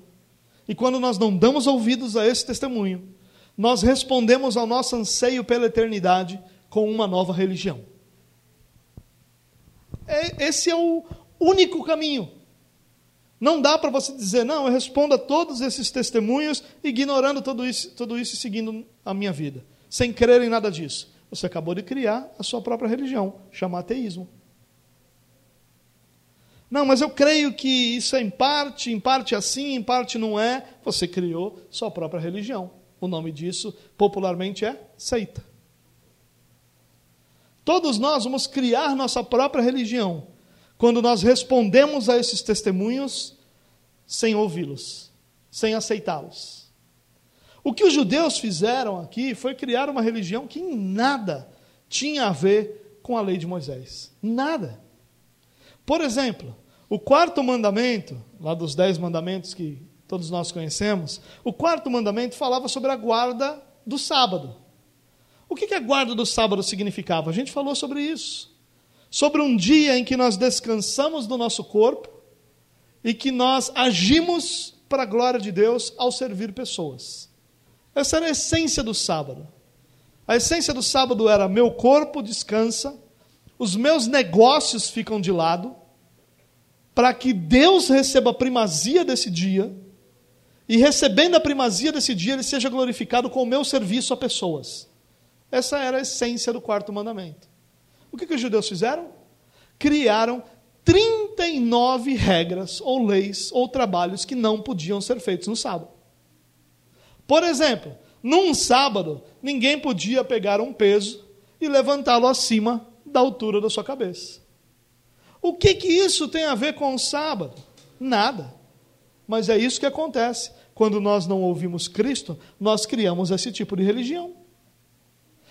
E quando nós não damos ouvidos a esse testemunho, nós respondemos ao nosso anseio pela eternidade com uma nova religião. É, esse é o único caminho. Não dá para você dizer, não, eu respondo a todos esses testemunhos, ignorando tudo isso, tudo isso e seguindo a minha vida, sem crer em nada disso. Você acabou de criar a sua própria religião, chamar ateísmo. Não, mas eu creio que isso é em parte, em parte assim, em parte não é. Você criou sua própria religião. O nome disso, popularmente, é seita. Todos nós vamos criar nossa própria religião quando nós respondemos a esses testemunhos sem ouvi-los, sem aceitá-los. O que os judeus fizeram aqui foi criar uma religião que em nada tinha a ver com a lei de Moisés. Nada. Por exemplo, o quarto mandamento, lá dos dez mandamentos que todos nós conhecemos, o quarto mandamento falava sobre a guarda do sábado. O que, que a guarda do sábado significava? A gente falou sobre isso. Sobre um dia em que nós descansamos do nosso corpo e que nós agimos para a glória de Deus ao servir pessoas. Essa era a essência do sábado. A essência do sábado era: meu corpo descansa, os meus negócios ficam de lado, para que Deus receba a primazia desse dia, e recebendo a primazia desse dia, ele seja glorificado com o meu serviço a pessoas. Essa era a essência do quarto mandamento. O que, que os judeus fizeram? Criaram 39 regras, ou leis, ou trabalhos que não podiam ser feitos no sábado. Por exemplo, num sábado, ninguém podia pegar um peso e levantá-lo acima da altura da sua cabeça. O que, que isso tem a ver com o sábado? Nada. Mas é isso que acontece. Quando nós não ouvimos Cristo, nós criamos esse tipo de religião.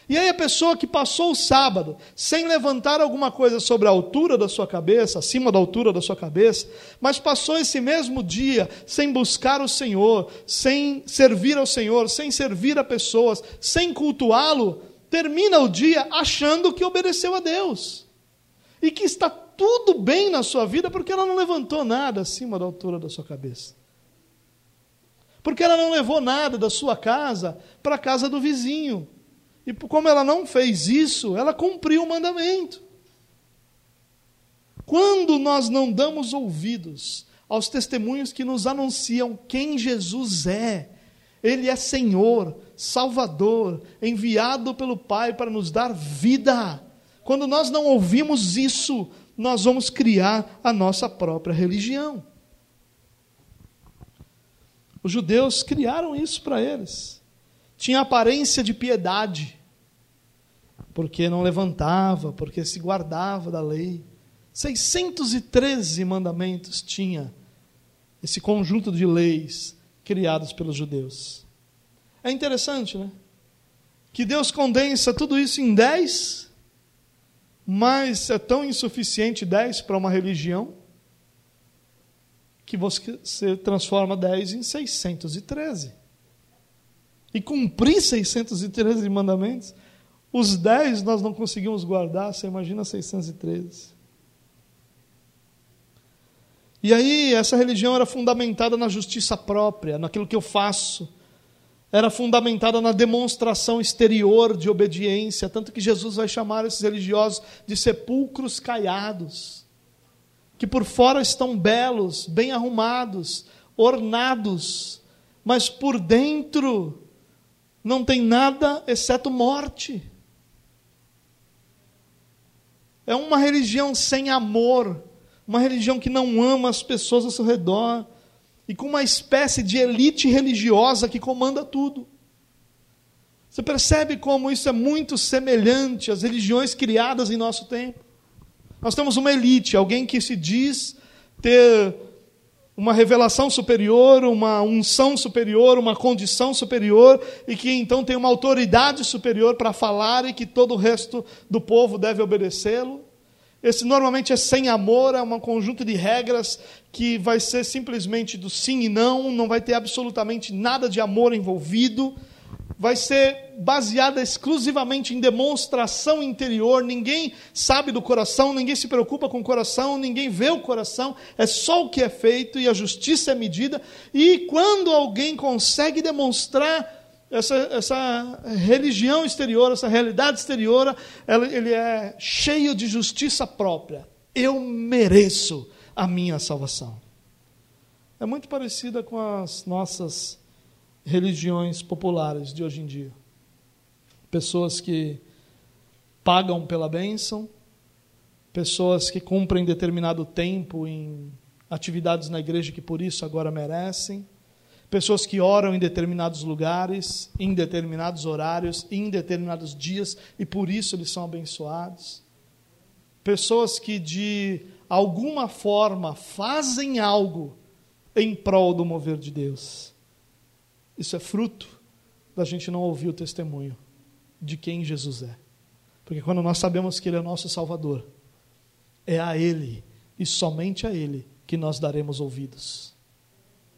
E aí a pessoa que passou o sábado sem levantar alguma coisa sobre a altura da sua cabeça, acima da altura da sua cabeça, mas passou esse mesmo dia sem buscar o Senhor, sem servir ao Senhor, sem servir a pessoas, sem cultuá-lo, termina o dia achando que obedeceu a Deus. E que está tudo bem na sua vida porque ela não levantou nada acima da altura da sua cabeça. Porque ela não levou nada da sua casa para a casa do vizinho e como ela não fez isso, ela cumpriu o mandamento. Quando nós não damos ouvidos aos testemunhos que nos anunciam quem Jesus é, Ele é Senhor, Salvador, enviado pelo Pai para nos dar vida. Quando nós não ouvimos isso, nós vamos criar a nossa própria religião. Os judeus criaram isso para eles. Tinha aparência de piedade, porque não levantava, porque se guardava da lei. 613 mandamentos tinha esse conjunto de leis criados pelos judeus. É interessante, né? Que Deus condensa tudo isso em 10, mas é tão insuficiente 10 para uma religião que você transforma 10 em 613. E cumprir 613 mandamentos os dez nós não conseguimos guardar, você imagina 613. E aí, essa religião era fundamentada na justiça própria, naquilo que eu faço. Era fundamentada na demonstração exterior de obediência, tanto que Jesus vai chamar esses religiosos de sepulcros caiados. que por fora estão belos, bem arrumados, ornados, mas por dentro não tem nada exceto morte. É uma religião sem amor, uma religião que não ama as pessoas ao seu redor e com uma espécie de elite religiosa que comanda tudo. Você percebe como isso é muito semelhante às religiões criadas em nosso tempo? Nós temos uma elite, alguém que se diz ter uma revelação superior, uma unção superior, uma condição superior, e que então tem uma autoridade superior para falar e que todo o resto do povo deve obedecê-lo. Esse normalmente é sem amor, é um conjunto de regras que vai ser simplesmente do sim e não, não vai ter absolutamente nada de amor envolvido vai ser baseada exclusivamente em demonstração interior. Ninguém sabe do coração, ninguém se preocupa com o coração, ninguém vê o coração, é só o que é feito e a justiça é medida. E quando alguém consegue demonstrar essa, essa religião exterior, essa realidade exterior, ela, ele é cheio de justiça própria. Eu mereço a minha salvação. É muito parecida com as nossas religiões populares de hoje em dia. Pessoas que pagam pela bênção, pessoas que cumprem determinado tempo em atividades na igreja que por isso agora merecem, pessoas que oram em determinados lugares, em determinados horários, em determinados dias e por isso eles são abençoados. Pessoas que de alguma forma fazem algo em prol do mover de Deus. Isso é fruto da gente não ouvir o testemunho de quem Jesus é. Porque quando nós sabemos que Ele é nosso Salvador, é a Ele e somente a Ele que nós daremos ouvidos.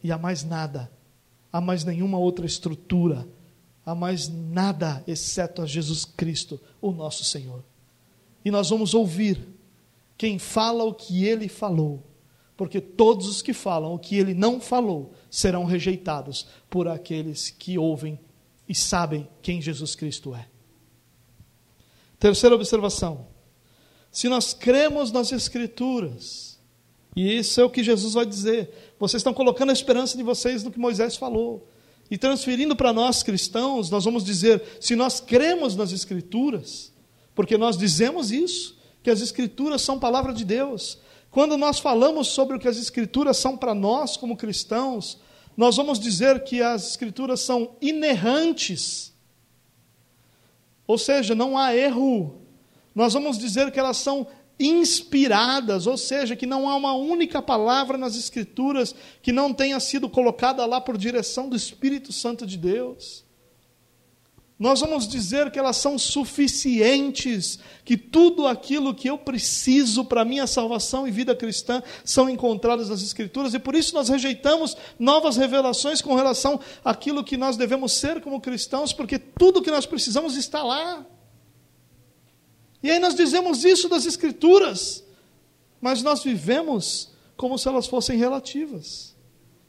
E há mais nada, há mais nenhuma outra estrutura, há mais nada exceto a Jesus Cristo, o nosso Senhor. E nós vamos ouvir quem fala o que Ele falou porque todos os que falam o que ele não falou serão rejeitados por aqueles que ouvem e sabem quem Jesus Cristo é. Terceira observação: se nós cremos nas Escrituras, e isso é o que Jesus vai dizer, vocês estão colocando a esperança de vocês no que Moisés falou, e transferindo para nós cristãos, nós vamos dizer: se nós cremos nas Escrituras, porque nós dizemos isso, que as Escrituras são palavra de Deus, quando nós falamos sobre o que as Escrituras são para nós como cristãos, nós vamos dizer que as Escrituras são inerrantes, ou seja, não há erro. Nós vamos dizer que elas são inspiradas, ou seja, que não há uma única palavra nas Escrituras que não tenha sido colocada lá por direção do Espírito Santo de Deus nós vamos dizer que elas são suficientes, que tudo aquilo que eu preciso para minha salvação e vida cristã são encontradas nas Escrituras, e por isso nós rejeitamos novas revelações com relação àquilo que nós devemos ser como cristãos, porque tudo que nós precisamos está lá. E aí nós dizemos isso das Escrituras, mas nós vivemos como se elas fossem relativas.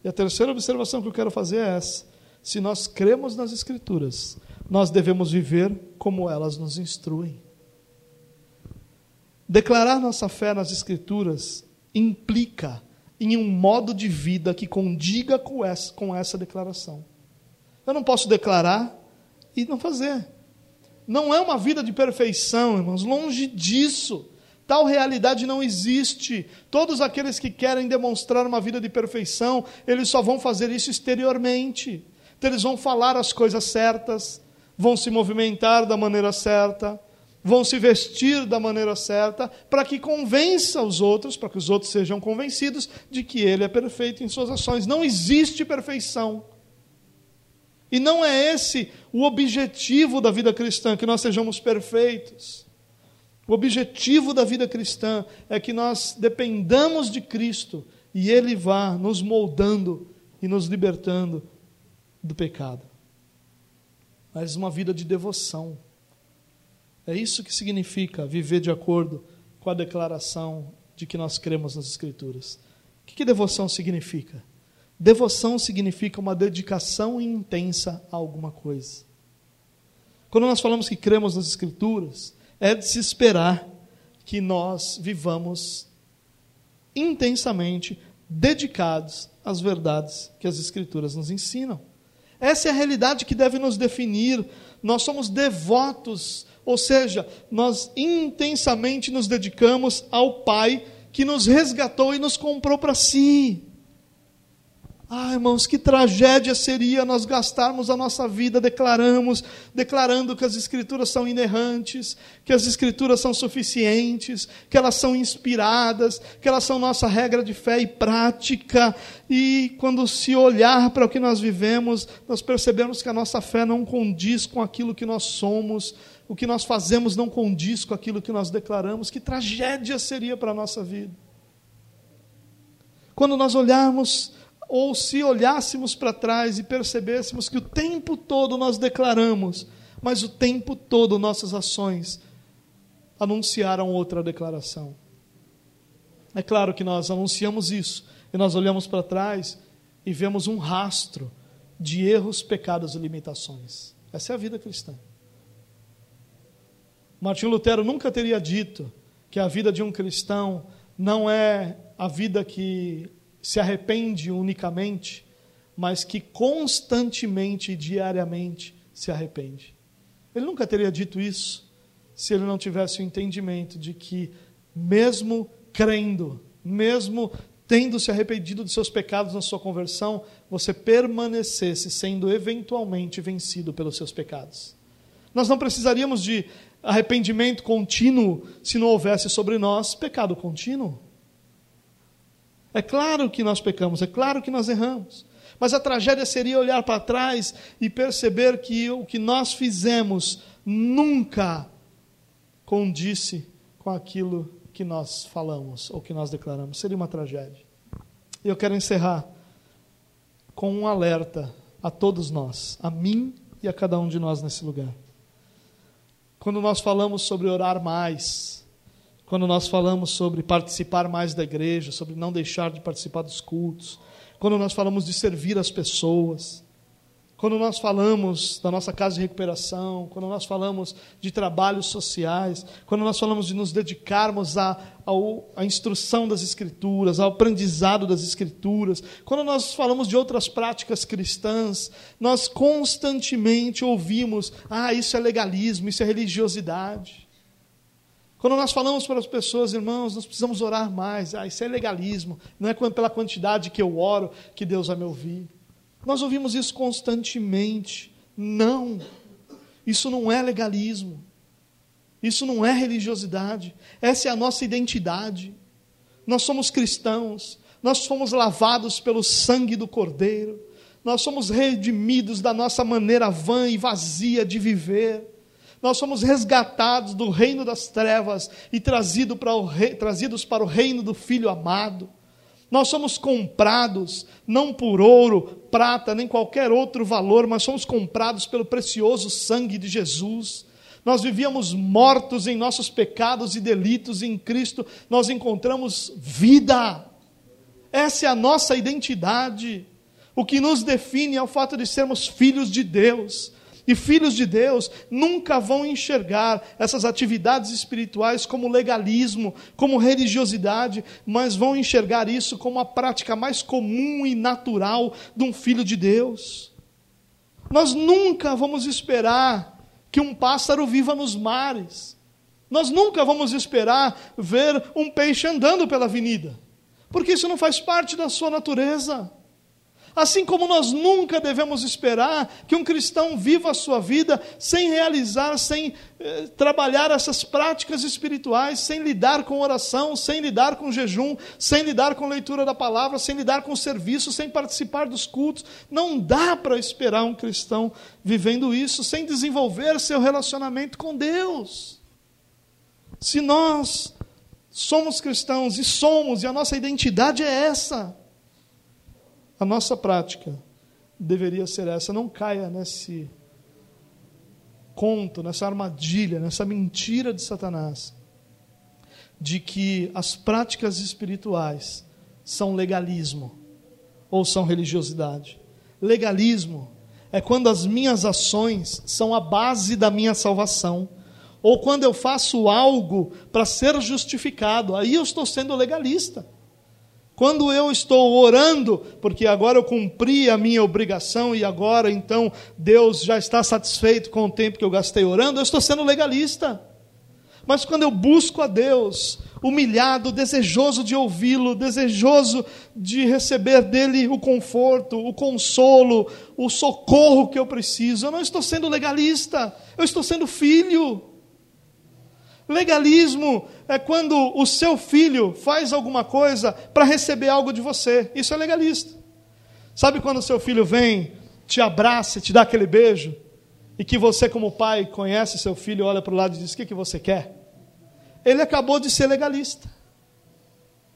E a terceira observação que eu quero fazer é essa: se nós cremos nas Escrituras, nós devemos viver como elas nos instruem. Declarar nossa fé nas Escrituras implica em um modo de vida que condiga com essa, com essa declaração. Eu não posso declarar e não fazer. Não é uma vida de perfeição, irmãos, longe disso. Tal realidade não existe. Todos aqueles que querem demonstrar uma vida de perfeição, eles só vão fazer isso exteriormente. Então, eles vão falar as coisas certas, vão se movimentar da maneira certa, vão se vestir da maneira certa, para que convença os outros, para que os outros sejam convencidos de que ele é perfeito em suas ações. Não existe perfeição. E não é esse o objetivo da vida cristã, que nós sejamos perfeitos. O objetivo da vida cristã é que nós dependamos de Cristo e Ele vá nos moldando e nos libertando do pecado mas uma vida de devoção. É isso que significa viver de acordo com a declaração de que nós cremos nas Escrituras. O que, que devoção significa? Devoção significa uma dedicação intensa a alguma coisa. Quando nós falamos que cremos nas Escrituras, é de se esperar que nós vivamos intensamente dedicados às verdades que as Escrituras nos ensinam. Essa é a realidade que deve nos definir. Nós somos devotos, ou seja, nós intensamente nos dedicamos ao Pai que nos resgatou e nos comprou para si. Ah, irmãos, que tragédia seria nós gastarmos a nossa vida declaramos, declarando que as escrituras são inerrantes, que as escrituras são suficientes, que elas são inspiradas, que elas são nossa regra de fé e prática. E quando se olhar para o que nós vivemos, nós percebemos que a nossa fé não condiz com aquilo que nós somos, o que nós fazemos não condiz com aquilo que nós declaramos. Que tragédia seria para a nossa vida. Quando nós olharmos ou se olhássemos para trás e percebêssemos que o tempo todo nós declaramos, mas o tempo todo nossas ações anunciaram outra declaração. É claro que nós anunciamos isso e nós olhamos para trás e vemos um rastro de erros, pecados e limitações. Essa é a vida cristã. Martinho Lutero nunca teria dito que a vida de um cristão não é a vida que se arrepende unicamente, mas que constantemente e diariamente se arrepende. Ele nunca teria dito isso se ele não tivesse o entendimento de que, mesmo crendo, mesmo tendo se arrependido dos seus pecados na sua conversão, você permanecesse sendo eventualmente vencido pelos seus pecados. Nós não precisaríamos de arrependimento contínuo se não houvesse sobre nós pecado contínuo. É claro que nós pecamos, é claro que nós erramos. Mas a tragédia seria olhar para trás e perceber que o que nós fizemos nunca condisse com aquilo que nós falamos ou que nós declaramos. Seria uma tragédia. E eu quero encerrar com um alerta a todos nós, a mim e a cada um de nós nesse lugar. Quando nós falamos sobre orar mais, quando nós falamos sobre participar mais da igreja, sobre não deixar de participar dos cultos, quando nós falamos de servir as pessoas, quando nós falamos da nossa casa de recuperação, quando nós falamos de trabalhos sociais, quando nós falamos de nos dedicarmos à, à instrução das Escrituras, ao aprendizado das Escrituras, quando nós falamos de outras práticas cristãs, nós constantemente ouvimos: ah, isso é legalismo, isso é religiosidade. Quando nós falamos para as pessoas, irmãos, nós precisamos orar mais. Ah, isso é legalismo. Não é pela quantidade que eu oro que Deus vai me ouvir. Nós ouvimos isso constantemente. Não. Isso não é legalismo. Isso não é religiosidade. Essa é a nossa identidade. Nós somos cristãos. Nós fomos lavados pelo sangue do Cordeiro. Nós somos redimidos da nossa maneira vã e vazia de viver. Nós somos resgatados do reino das trevas e trazido para o rei, trazidos para o reino do Filho amado. Nós somos comprados, não por ouro, prata, nem qualquer outro valor, mas somos comprados pelo precioso sangue de Jesus. Nós vivíamos mortos em nossos pecados e delitos, e em Cristo nós encontramos vida. Essa é a nossa identidade. O que nos define é o fato de sermos filhos de Deus. E filhos de Deus nunca vão enxergar essas atividades espirituais como legalismo, como religiosidade, mas vão enxergar isso como a prática mais comum e natural de um filho de Deus. Nós nunca vamos esperar que um pássaro viva nos mares. Nós nunca vamos esperar ver um peixe andando pela avenida, porque isso não faz parte da sua natureza. Assim como nós nunca devemos esperar que um cristão viva a sua vida sem realizar, sem eh, trabalhar essas práticas espirituais, sem lidar com oração, sem lidar com jejum, sem lidar com leitura da palavra, sem lidar com serviço, sem participar dos cultos. Não dá para esperar um cristão vivendo isso sem desenvolver seu relacionamento com Deus. Se nós somos cristãos e somos, e a nossa identidade é essa a nossa prática deveria ser essa. Não caia nesse conto, nessa armadilha, nessa mentira de Satanás, de que as práticas espirituais são legalismo ou são religiosidade. Legalismo é quando as minhas ações são a base da minha salvação, ou quando eu faço algo para ser justificado, aí eu estou sendo legalista. Quando eu estou orando, porque agora eu cumpri a minha obrigação e agora então Deus já está satisfeito com o tempo que eu gastei orando, eu estou sendo legalista. Mas quando eu busco a Deus, humilhado, desejoso de ouvi-lo, desejoso de receber dele o conforto, o consolo, o socorro que eu preciso, eu não estou sendo legalista, eu estou sendo filho. Legalismo é quando o seu filho faz alguma coisa para receber algo de você. Isso é legalista. Sabe quando o seu filho vem, te abraça te dá aquele beijo? E que você, como pai, conhece seu filho, olha para o lado e diz: O que, que você quer? Ele acabou de ser legalista.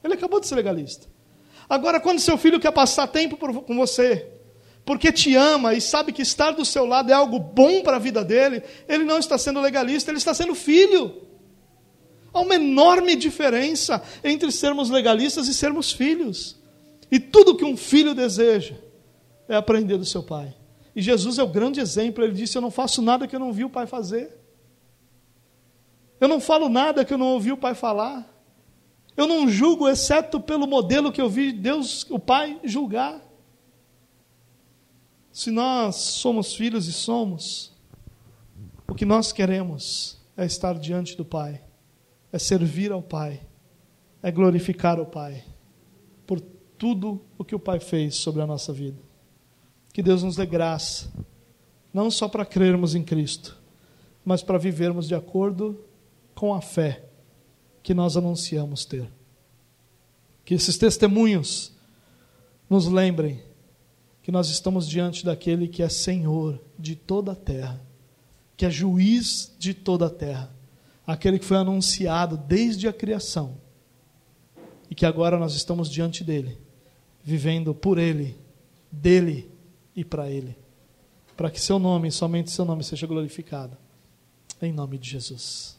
Ele acabou de ser legalista. Agora, quando seu filho quer passar tempo com você, porque te ama e sabe que estar do seu lado é algo bom para a vida dele, ele não está sendo legalista, ele está sendo filho. Há uma enorme diferença entre sermos legalistas e sermos filhos. E tudo que um filho deseja é aprender do seu pai. E Jesus é o grande exemplo. Ele disse: Eu não faço nada que eu não vi o pai fazer. Eu não falo nada que eu não ouvi o pai falar. Eu não julgo, exceto pelo modelo que eu vi Deus, o Pai, julgar. Se nós somos filhos e somos, o que nós queremos é estar diante do Pai é servir ao Pai, é glorificar o Pai por tudo o que o Pai fez sobre a nossa vida. Que Deus nos dê graça, não só para crermos em Cristo, mas para vivermos de acordo com a fé que nós anunciamos ter. Que esses testemunhos nos lembrem que nós estamos diante daquele que é Senhor de toda a terra, que é juiz de toda a terra aquele que foi anunciado desde a criação e que agora nós estamos diante dele, vivendo por ele, dele e para ele, para que seu nome, somente seu nome, seja glorificado. Em nome de Jesus.